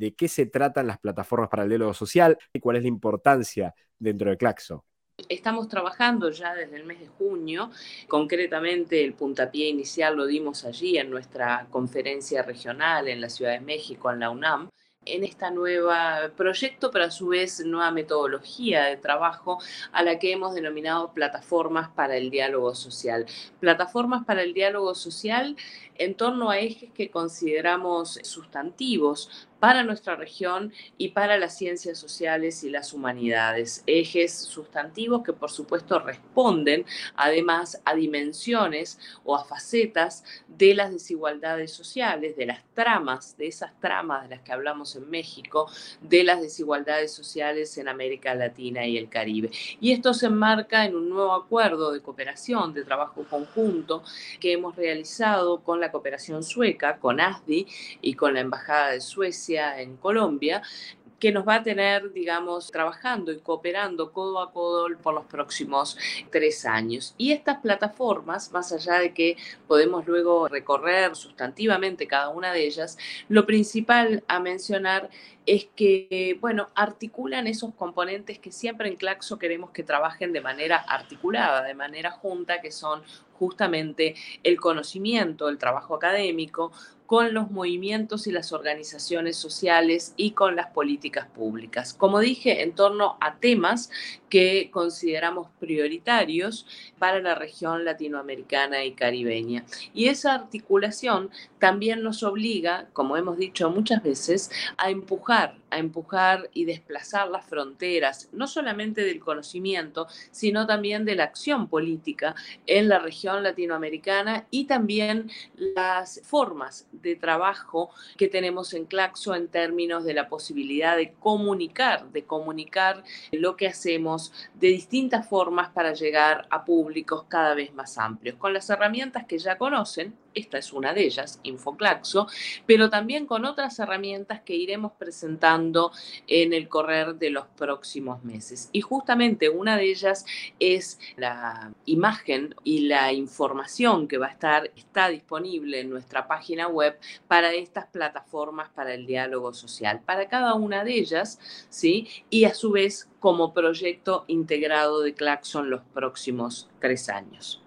de qué se tratan las plataformas para el diálogo social y cuál es la importancia dentro de Claxo. Estamos trabajando ya desde el mes de junio, concretamente el puntapié inicial lo dimos allí en nuestra conferencia regional en la Ciudad de México, en la UNAM, en esta nueva proyecto, pero a su vez nueva metodología de trabajo a la que hemos denominado plataformas para el diálogo social. Plataformas para el diálogo social en torno a ejes que consideramos sustantivos para nuestra región y para las ciencias sociales y las humanidades. Ejes sustantivos que por supuesto responden además a dimensiones o a facetas de las desigualdades sociales, de las tramas, de esas tramas de las que hablamos en México, de las desigualdades sociales en América Latina y el Caribe. Y esto se enmarca en un nuevo acuerdo de cooperación, de trabajo conjunto que hemos realizado con la cooperación sueca, con ASDI y con la Embajada de Suecia en Colombia, que nos va a tener, digamos, trabajando y cooperando codo a codo por los próximos tres años. Y estas plataformas, más allá de que podemos luego recorrer sustantivamente cada una de ellas, lo principal a mencionar es que, bueno, articulan esos componentes que siempre en Claxo queremos que trabajen de manera articulada, de manera junta, que son justamente el conocimiento, el trabajo académico, con los movimientos y las organizaciones sociales y con las políticas públicas. Como dije, en torno a temas que consideramos prioritarios para la región latinoamericana y caribeña. Y esa articulación también nos obliga, como hemos dicho muchas veces, a empujar, a empujar y desplazar las fronteras, no solamente del conocimiento, sino también de la acción política en la región latinoamericana y también las formas de trabajo que tenemos en Claxo en términos de la posibilidad de comunicar, de comunicar lo que hacemos de distintas formas para llegar a públicos cada vez más amplios, con las herramientas que ya conocen, esta es una de ellas, InfoClaxo, pero también con otras herramientas que iremos presentando en el correr de los próximos meses. Y justamente una de ellas es la imagen y la información que va a estar, está disponible en nuestra página web para estas plataformas para el diálogo social, para cada una de ellas, ¿sí? Y a su vez como proyecto integrado de Claxon los próximos tres años.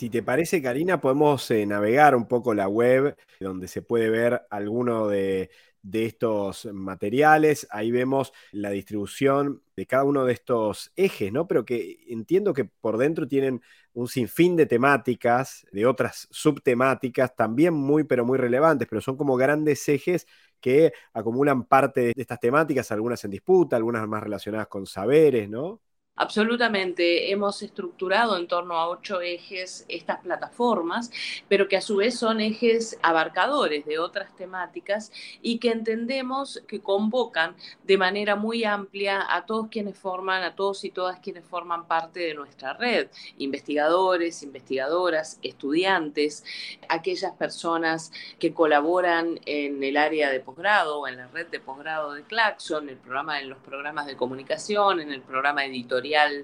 Si te parece, Karina, podemos eh, navegar un poco la web donde se puede ver alguno de, de estos materiales. Ahí vemos la distribución de cada uno de estos ejes, ¿no? Pero que entiendo que por dentro tienen un sinfín de temáticas, de otras subtemáticas, también muy, pero muy relevantes, pero son como grandes ejes que acumulan parte de estas temáticas, algunas en disputa, algunas más relacionadas con saberes, ¿no? Absolutamente, hemos estructurado en torno a ocho ejes estas plataformas, pero que a su vez son ejes abarcadores de otras temáticas y que entendemos que convocan de manera muy amplia a todos quienes forman, a todos y todas quienes forman parte de nuestra red, investigadores, investigadoras, estudiantes, aquellas personas que colaboran en el área de posgrado o en la red de posgrado de Claxon, el programa, en los programas de comunicación, en el programa editorial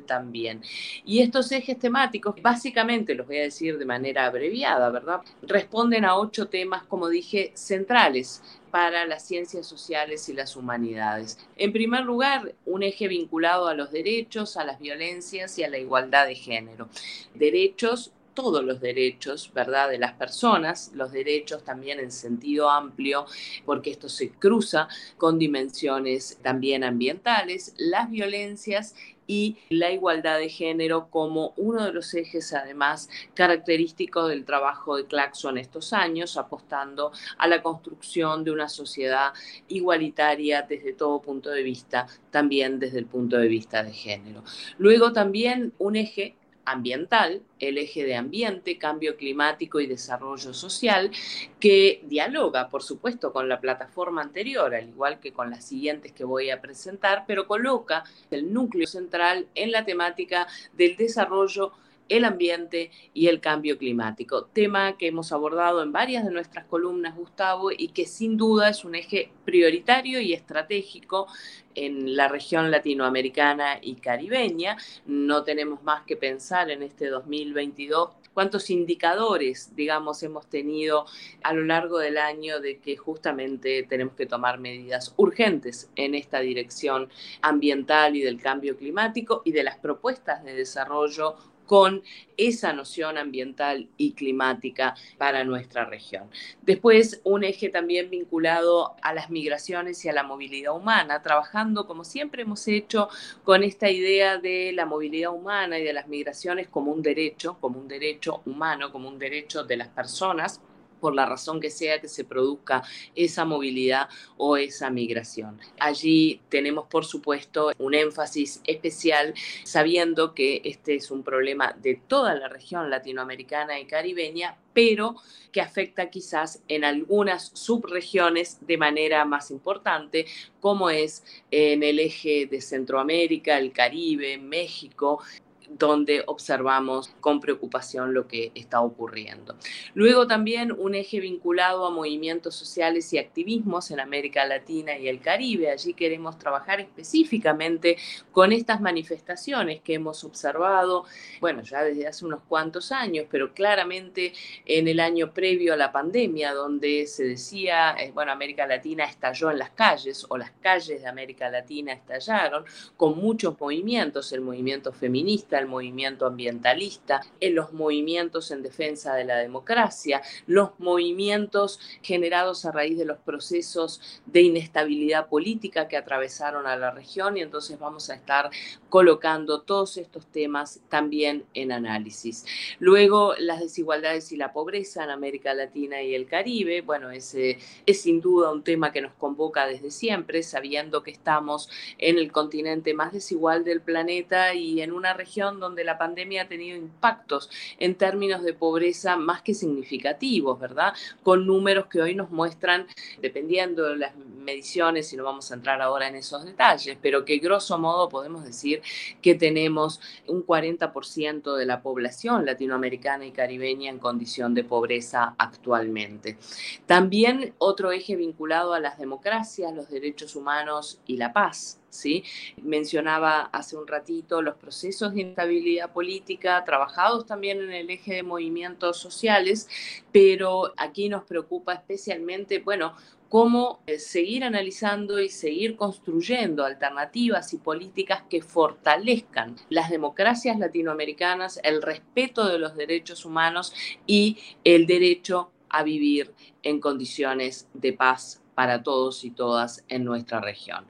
también. Y estos ejes temáticos, básicamente los voy a decir de manera abreviada, ¿verdad? Responden a ocho temas, como dije, centrales para las ciencias sociales y las humanidades. En primer lugar, un eje vinculado a los derechos, a las violencias y a la igualdad de género. Derechos todos los derechos, ¿verdad?, de las personas, los derechos también en sentido amplio, porque esto se cruza con dimensiones también ambientales, las violencias y la igualdad de género como uno de los ejes además característicos del trabajo de Claxon estos años, apostando a la construcción de una sociedad igualitaria desde todo punto de vista, también desde el punto de vista de género. Luego también un eje ambiental, el eje de ambiente, cambio climático y desarrollo social, que dialoga, por supuesto, con la plataforma anterior, al igual que con las siguientes que voy a presentar, pero coloca el núcleo central en la temática del desarrollo el ambiente y el cambio climático, tema que hemos abordado en varias de nuestras columnas, Gustavo, y que sin duda es un eje prioritario y estratégico en la región latinoamericana y caribeña. No tenemos más que pensar en este 2022 cuántos indicadores, digamos, hemos tenido a lo largo del año de que justamente tenemos que tomar medidas urgentes en esta dirección ambiental y del cambio climático y de las propuestas de desarrollo con esa noción ambiental y climática para nuestra región. Después, un eje también vinculado a las migraciones y a la movilidad humana, trabajando como siempre hemos hecho con esta idea de la movilidad humana y de las migraciones como un derecho, como un derecho humano, como un derecho de las personas por la razón que sea que se produzca esa movilidad o esa migración. Allí tenemos, por supuesto, un énfasis especial sabiendo que este es un problema de toda la región latinoamericana y caribeña, pero que afecta quizás en algunas subregiones de manera más importante, como es en el eje de Centroamérica, el Caribe, México, donde observamos con preocupación lo que está ocurriendo. Luego también un eje vinculado a movimientos sociales y activismos en América Latina y el Caribe. Allí queremos trabajar específicamente con estas manifestaciones que hemos observado, bueno, ya desde hace unos cuantos años, pero claramente en el año previo a la pandemia, donde se decía, eh, bueno, América Latina estalló en las calles o las calles de América Latina estallaron con muchos movimientos, el movimiento feminista, el movimiento ambientalista, en los movimientos en defensa de la democracia, los movimientos generados a raíz de los procesos de inestabilidad política que atravesaron a la región y entonces vamos a estar colocando todos estos temas también en análisis. Luego, las desigualdades y la pobreza en América Latina y el Caribe, bueno, ese es sin duda un tema que nos convoca desde siempre, sabiendo que estamos en el continente más desigual del planeta y en una región donde la pandemia ha tenido impactos en términos de pobreza más que significativos, ¿verdad? Con números que hoy nos muestran, dependiendo de las mediciones, y no vamos a entrar ahora en esos detalles, pero que grosso modo podemos decir que tenemos un 40% de la población latinoamericana y caribeña en condición de pobreza actualmente. También otro eje vinculado a las democracias, los derechos humanos y la paz. Mencionaba hace un ratito los procesos de instabilidad política, trabajados también en el eje de movimientos sociales, pero aquí nos preocupa especialmente, bueno, cómo eh, seguir analizando y seguir construyendo alternativas y políticas que fortalezcan las democracias latinoamericanas, el respeto de los derechos humanos y el derecho a vivir en condiciones de paz para todos y todas en nuestra región.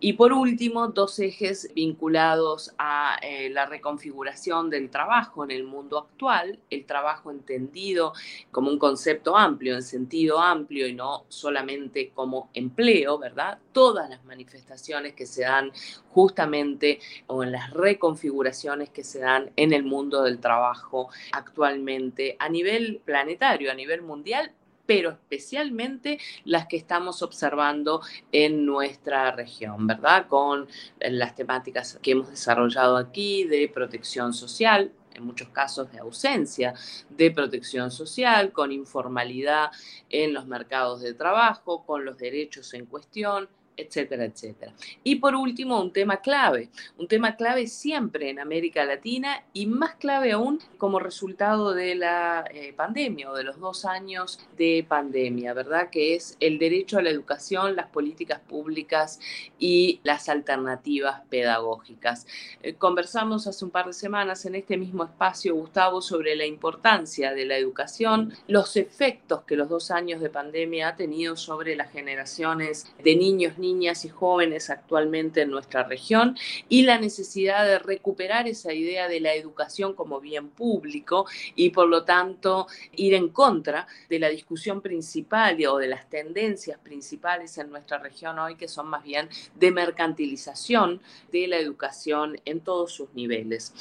Y por último, dos ejes vinculados a eh, la reconfiguración del trabajo en el mundo actual, el trabajo entendido como un concepto amplio, en sentido amplio y no solamente como empleo, ¿verdad? Todas las manifestaciones que se dan justamente o en las reconfiguraciones que se dan en el mundo del trabajo actualmente a nivel planetario, a nivel mundial, pero especialmente las que estamos observando en nuestra región, ¿verdad? Con las temáticas que hemos desarrollado aquí de protección social, en muchos casos de ausencia de protección social, con informalidad en los mercados de trabajo, con los derechos en cuestión, etcétera, etcétera. Y por último, un tema clave, un tema clave siempre en América Latina y más clave aún como resultado de la eh, pandemia o de los dos años de pandemia, ¿verdad? Que es el derecho a la educación, las políticas públicas y las alternativas pedagógicas. Eh, conversamos hace un par de semanas en este mismo espacio, Gustavo, sobre la importancia de la educación, los efectos que los dos años de pandemia ha tenido sobre las generaciones de niños, niñas y jóvenes actualmente en nuestra región y la necesidad de recuperar esa idea de la educación como bien público y por lo tanto ir en contra de la discusión principal o de las tendencias principales en nuestra región hoy que son más bien de mercantilización de la educación en todos sus niveles.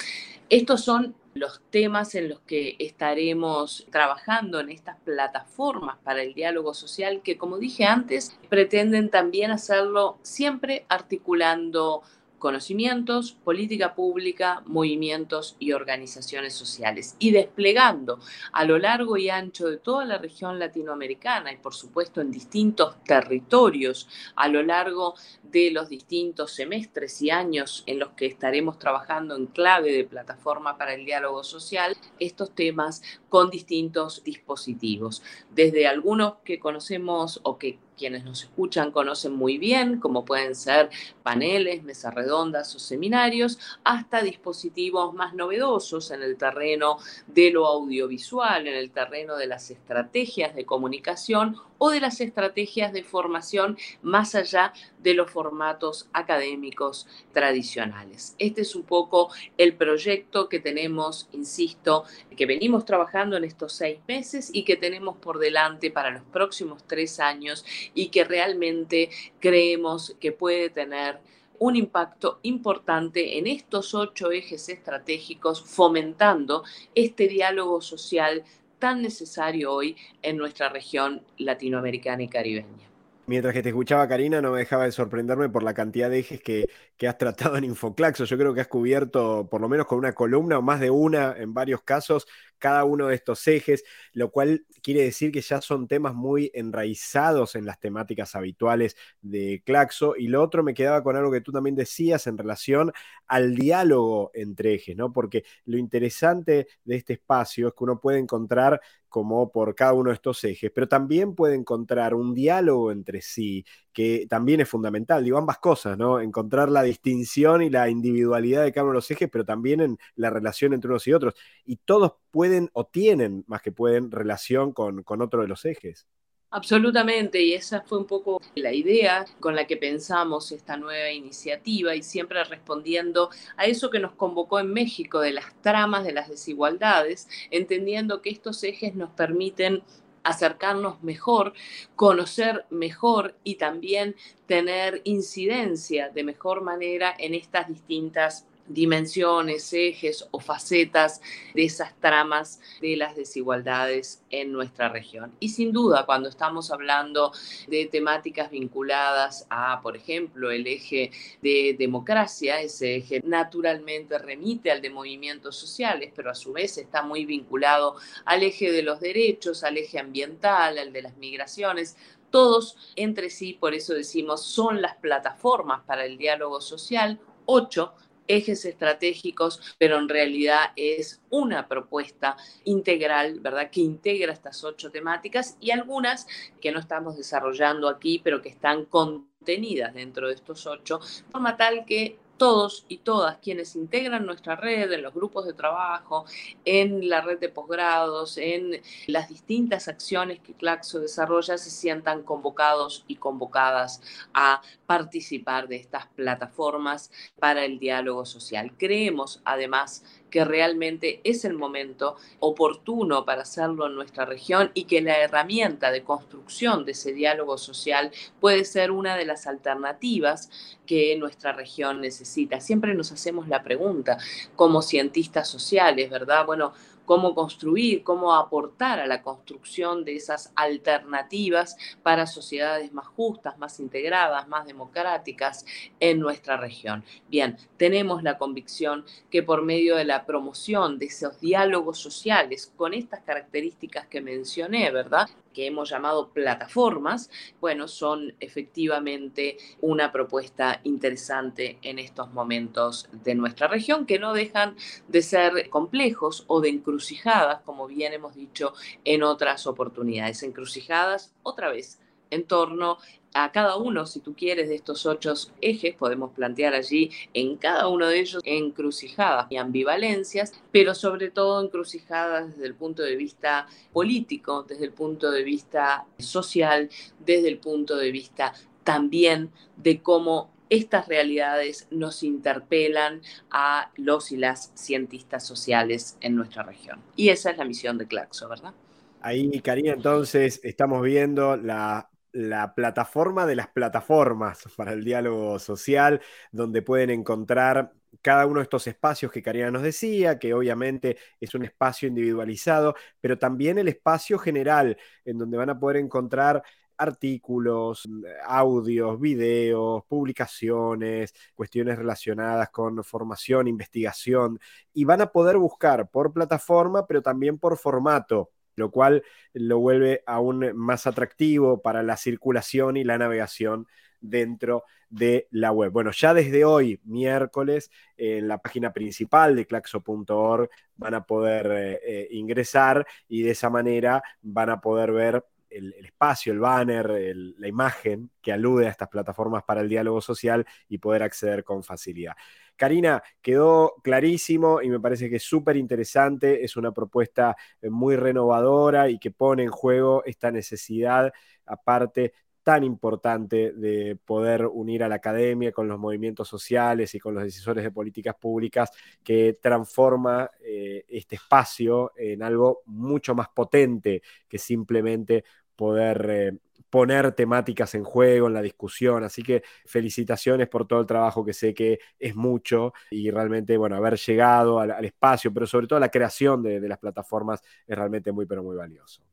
Estos son los temas en los que estaremos trabajando en estas plataformas para el diálogo social que, como dije antes, pretenden también hacerlo siempre articulando conocimientos, política pública, movimientos y organizaciones sociales. Y desplegando a lo largo y ancho de toda la región latinoamericana y por supuesto en distintos territorios a lo largo de los distintos semestres y años en los que estaremos trabajando en clave de plataforma para el diálogo social estos temas con distintos dispositivos, desde algunos que conocemos o que quienes nos escuchan conocen muy bien, como pueden ser paneles, mesas redondas o seminarios, hasta dispositivos más novedosos en el terreno de lo audiovisual, en el terreno de las estrategias de comunicación o de las estrategias de formación más allá de los formatos académicos tradicionales. Este es un poco el proyecto que tenemos, insisto, que venimos trabajando en estos seis meses y que tenemos por delante para los próximos tres años y que realmente creemos que puede tener un impacto importante en estos ocho ejes estratégicos, fomentando este diálogo social tan necesario hoy en nuestra región latinoamericana y caribeña. Mientras que te escuchaba, Karina, no me dejaba de sorprenderme por la cantidad de ejes que, que, has tratado en Infoclaxo. Yo creo que has cubierto, por lo menos con una columna o más de una en varios casos, cada uno de estos ejes, lo cual quiere decir que ya son temas muy enraizados en las temáticas habituales de Claxo. Y lo otro me quedaba con algo que tú también decías en relación al diálogo entre ejes, ¿no? Porque lo interesante de este espacio es que uno puede encontrar como por cada uno de estos ejes, pero también puede encontrar un diálogo entre sí, que también es fundamental, digo, ambas cosas, ¿no? Encontrar la distinción y la individualidad de cada uno de los ejes, pero también en la relación entre unos y otros. Y todos pueden o tienen, más que pueden, relación con, con otro de los ejes. Absolutamente, y esa fue un poco la idea con la que pensamos esta nueva iniciativa y siempre respondiendo a eso que nos convocó en México de las tramas de las desigualdades, entendiendo que estos ejes nos permiten acercarnos mejor, conocer mejor y también tener incidencia de mejor manera en estas distintas dimensiones, ejes o facetas de esas tramas de las desigualdades en nuestra región. Y sin duda, cuando estamos hablando de temáticas vinculadas a, por ejemplo, el eje de democracia, ese eje naturalmente remite al de movimientos sociales, pero a su vez está muy vinculado al eje de los derechos, al eje ambiental, al de las migraciones, todos entre sí, por eso decimos, son las plataformas para el diálogo social, ocho ejes estratégicos, pero en realidad es una propuesta integral, ¿verdad? Que integra estas ocho temáticas y algunas que no estamos desarrollando aquí, pero que están contenidas dentro de estos ocho, de forma tal que todos y todas quienes integran nuestra red, en los grupos de trabajo, en la red de posgrados, en las distintas acciones que Claxo desarrolla, se sientan convocados y convocadas a participar de estas plataformas para el diálogo social. Creemos, además, que realmente es el momento oportuno para hacerlo en nuestra región y que la herramienta de construcción de ese diálogo social puede ser una de las alternativas que nuestra región necesita. Siempre nos hacemos la pregunta como cientistas sociales, ¿verdad? Bueno, cómo construir, cómo aportar a la construcción de esas alternativas para sociedades más justas, más integradas, más democráticas en nuestra región. Bien, tenemos la convicción que por medio de la promoción de esos diálogos sociales con estas características que mencioné, ¿verdad? Que hemos llamado plataformas, bueno, son efectivamente una propuesta interesante en estos momentos de nuestra región, que no dejan de ser complejos o de encrucijadas, como bien hemos dicho en otras oportunidades. Encrucijadas, otra vez, en torno a cada uno, si tú quieres, de estos ocho ejes, podemos plantear allí en cada uno de ellos encrucijadas y ambivalencias, pero sobre todo encrucijadas desde el punto de vista político, desde el punto de vista social, desde el punto de vista también de cómo estas realidades nos interpelan a los y las cientistas sociales en nuestra región. Y esa es la misión de Claxo, ¿verdad? Ahí, Karina, entonces estamos viendo la la plataforma de las plataformas para el diálogo social, donde pueden encontrar cada uno de estos espacios que Karina nos decía, que obviamente es un espacio individualizado, pero también el espacio general, en donde van a poder encontrar artículos, audios, videos, publicaciones, cuestiones relacionadas con formación, investigación, y van a poder buscar por plataforma, pero también por formato lo cual lo vuelve aún más atractivo para la circulación y la navegación dentro de la web. Bueno, ya desde hoy, miércoles, en la página principal de claxo.org van a poder eh, eh, ingresar y de esa manera van a poder ver el, espacio, el banner, la imagen que alude a estas plataformas para el diálogo social y poder acceder con facilidad. Karina, quedó clarísimo y me parece que es súper interesante, es una propuesta eh, muy renovadora y que pone en juego esta necesidad, aparte tan importante de poder unir a la academia con los movimientos sociales y con los decisores de políticas públicas que transforma eh, este espacio en algo mucho más potente que simplemente poder eh, poner temáticas en juego, en la discusión. Así que felicitaciones por todo el trabajo que sé que es mucho y realmente, bueno, haber llegado al, espacio, pero sobre todo la creación de las plataformas es realmente muy, pero muy valioso.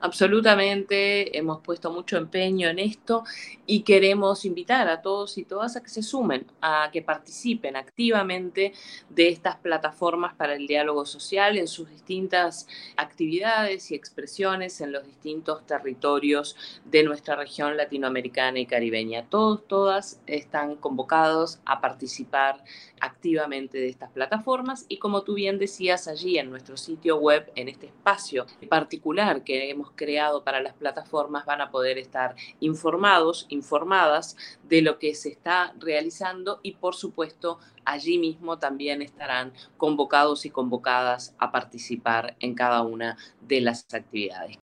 Absolutamente, hemos puesto mucho empeño en esto y queremos invitar a todos y todas a que se sumen, a que participen activamente de estas plataformas para el diálogo social en sus distintas actividades y expresiones en los distintos territorios de nuestra región latinoamericana y caribeña. Todos, todas están convocados a participar activamente de estas plataformas y como tú bien decías allí en nuestro sitio web, en este espacio particular hemos creado para las plataformas, van a poder estar informados, informadas de lo que se está realizando y por supuesto allí mismo también estarán convocados y convocadas a participar en cada una de las actividades.